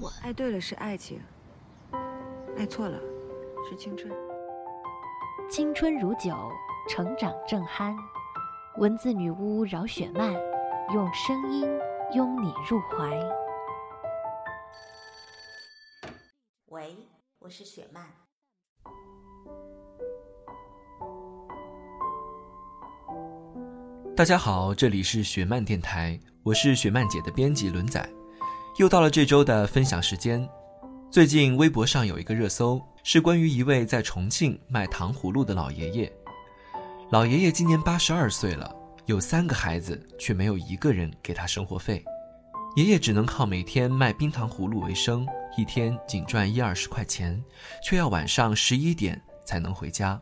蠢。爱对了是爱情，爱错了是青春。青春如酒，成长正酣。文字女巫饶雪漫，用声音拥你入怀。喂，我是雪漫。大家好，这里是雪漫电台，我是雪漫姐的编辑轮仔。又到了这周的分享时间。最近微博上有一个热搜，是关于一位在重庆卖糖葫芦的老爷爷。老爷爷今年八十二岁了，有三个孩子，却没有一个人给他生活费。爷爷只能靠每天卖冰糖葫芦为生，一天仅赚一二十块钱，却要晚上十一点才能回家。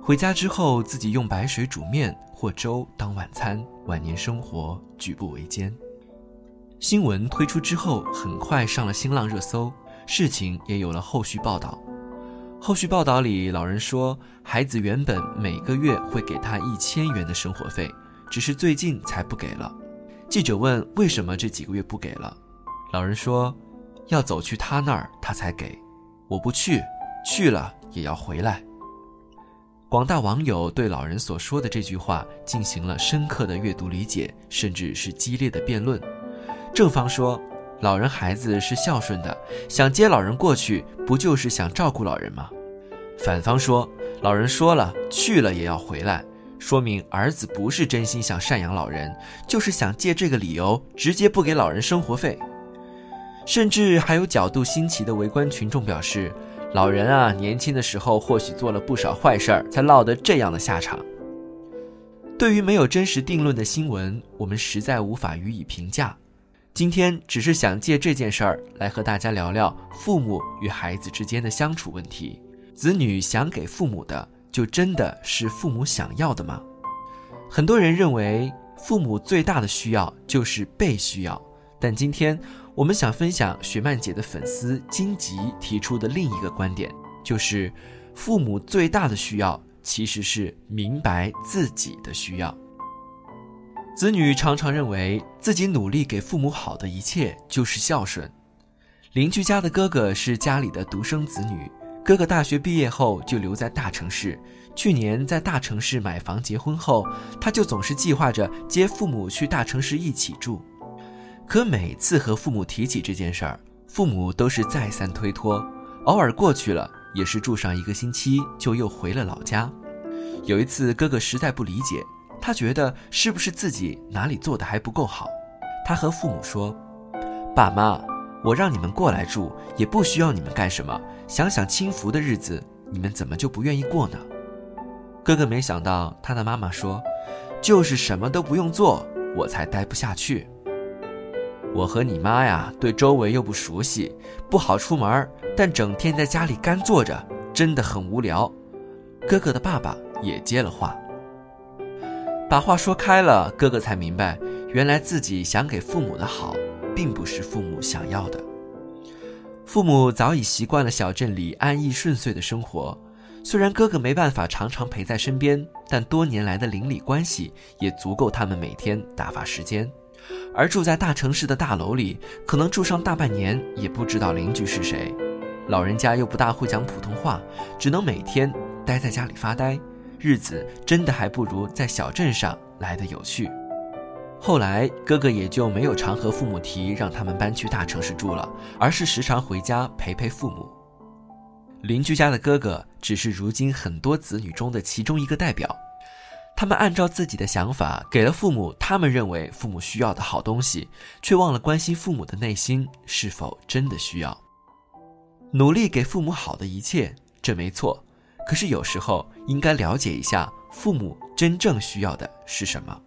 回家之后，自己用白水煮面或粥当晚餐，晚年生活举步维艰。新闻推出之后，很快上了新浪热搜。事情也有了后续报道。后续报道里，老人说，孩子原本每个月会给他一千元的生活费，只是最近才不给了。记者问为什么这几个月不给了，老人说，要走去他那儿他才给，我不去，去了也要回来。广大网友对老人所说的这句话进行了深刻的阅读理解，甚至是激烈的辩论。正方说。老人孩子是孝顺的，想接老人过去，不就是想照顾老人吗？反方说，老人说了去了也要回来，说明儿子不是真心想赡养老人，就是想借这个理由直接不给老人生活费。甚至还有角度新奇的围观群众表示，老人啊，年轻的时候或许做了不少坏事儿，才落得这样的下场。对于没有真实定论的新闻，我们实在无法予以评价。今天只是想借这件事儿来和大家聊聊父母与孩子之间的相处问题。子女想给父母的，就真的是父母想要的吗？很多人认为父母最大的需要就是被需要，但今天我们想分享雪曼姐的粉丝金吉提出的另一个观点，就是父母最大的需要其实是明白自己的需要。子女常常认为自己努力给父母好的一切就是孝顺。邻居家的哥哥是家里的独生子女，哥哥大学毕业后就留在大城市。去年在大城市买房结婚后，他就总是计划着接父母去大城市一起住。可每次和父母提起这件事儿，父母都是再三推脱，偶尔过去了也是住上一个星期就又回了老家。有一次，哥哥实在不理解。他觉得是不是自己哪里做的还不够好？他和父母说：“爸妈，我让你们过来住，也不需要你们干什么。想想清福的日子，你们怎么就不愿意过呢？”哥哥没想到他的妈妈说：“就是什么都不用做，我才待不下去。我和你妈呀，对周围又不熟悉，不好出门，但整天在家里干坐着，真的很无聊。”哥哥的爸爸也接了话。把话说开了，哥哥才明白，原来自己想给父母的好，并不是父母想要的。父母早已习惯了小镇里安逸顺遂的生活，虽然哥哥没办法常常陪在身边，但多年来的邻里关系也足够他们每天打发时间。而住在大城市的大楼里，可能住上大半年也不知道邻居是谁，老人家又不大会讲普通话，只能每天待在家里发呆。日子真的还不如在小镇上来的有趣。后来哥哥也就没有常和父母提让他们搬去大城市住了，而是时常回家陪陪父母。邻居家的哥哥只是如今很多子女中的其中一个代表，他们按照自己的想法给了父母他们认为父母需要的好东西，却忘了关心父母的内心是否真的需要。努力给父母好的一切，这没错。可是有时候应该了解一下父母真正需要的是什么。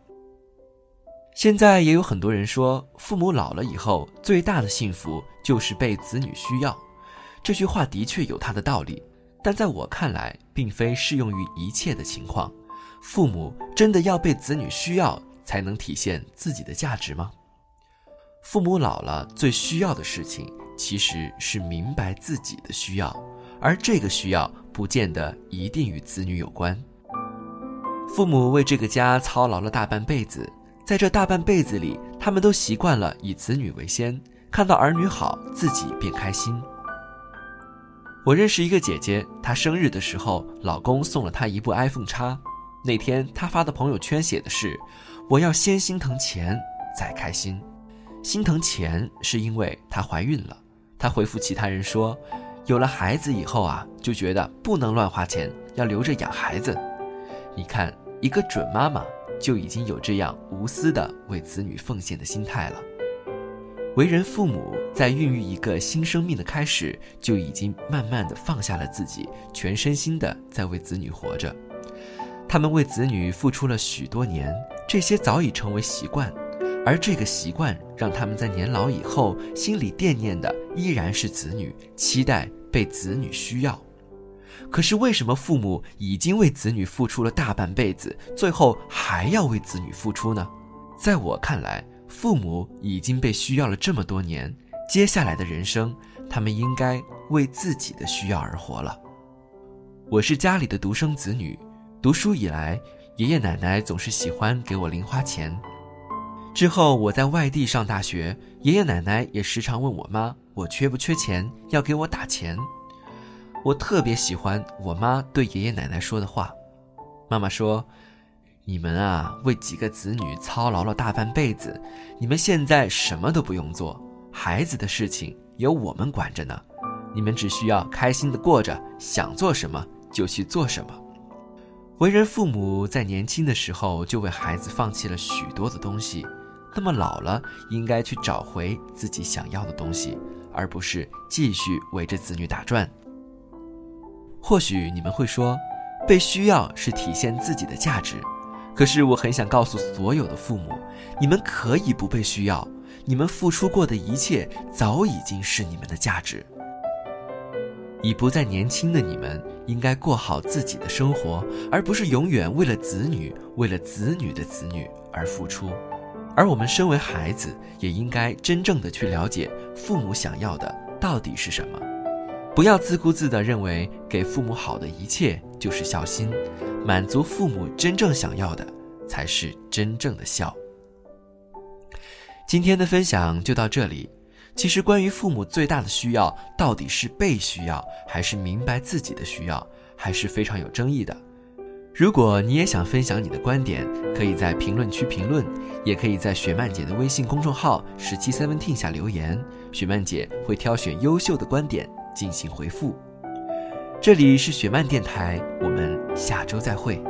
现在也有很多人说，父母老了以后最大的幸福就是被子女需要。这句话的确有它的道理，但在我看来，并非适用于一切的情况。父母真的要被子女需要才能体现自己的价值吗？父母老了最需要的事情，其实是明白自己的需要，而这个需要不见得一定与子女有关。父母为这个家操劳了大半辈子。在这大半辈子里，他们都习惯了以子女为先，看到儿女好，自己便开心。我认识一个姐姐，她生日的时候，老公送了她一部 iPhone 叉。那天她发的朋友圈写的是：“我要先心疼钱，再开心。心疼钱是因为她怀孕了。”她回复其他人说：“有了孩子以后啊，就觉得不能乱花钱，要留着养孩子。”你看，一个准妈妈。就已经有这样无私的为子女奉献的心态了。为人父母，在孕育一个新生命的开始，就已经慢慢的放下了自己，全身心的在为子女活着。他们为子女付出了许多年，这些早已成为习惯，而这个习惯让他们在年老以后，心里惦念的依然是子女，期待被子女需要。可是为什么父母已经为子女付出了大半辈子，最后还要为子女付出呢？在我看来，父母已经被需要了这么多年，接下来的人生，他们应该为自己的需要而活了。我是家里的独生子女，读书以来，爷爷奶奶总是喜欢给我零花钱。之后我在外地上大学，爷爷奶奶也时常问我妈，我缺不缺钱，要给我打钱。我特别喜欢我妈对爷爷奶奶说的话。妈妈说：“你们啊，为几个子女操劳了大半辈子，你们现在什么都不用做，孩子的事情由我们管着呢。你们只需要开心的过着，想做什么就去做什么。”为人父母在年轻的时候就为孩子放弃了许多的东西，那么老了应该去找回自己想要的东西，而不是继续围着子女打转。或许你们会说，被需要是体现自己的价值。可是我很想告诉所有的父母，你们可以不被需要，你们付出过的一切早已经是你们的价值。已不再年轻的你们，应该过好自己的生活，而不是永远为了子女、为了子女的子女而付出。而我们身为孩子，也应该真正的去了解父母想要的到底是什么。不要自顾自地认为给父母好的一切就是孝心，满足父母真正想要的才是真正的孝。今天的分享就到这里。其实，关于父母最大的需要到底是被需要，还是明白自己的需要，还是非常有争议的。如果你也想分享你的观点，可以在评论区评论，也可以在雪曼姐的微信公众号十七 seventeen 下留言，雪曼姐会挑选优秀的观点。进行回复。这里是雪漫电台，我们下周再会。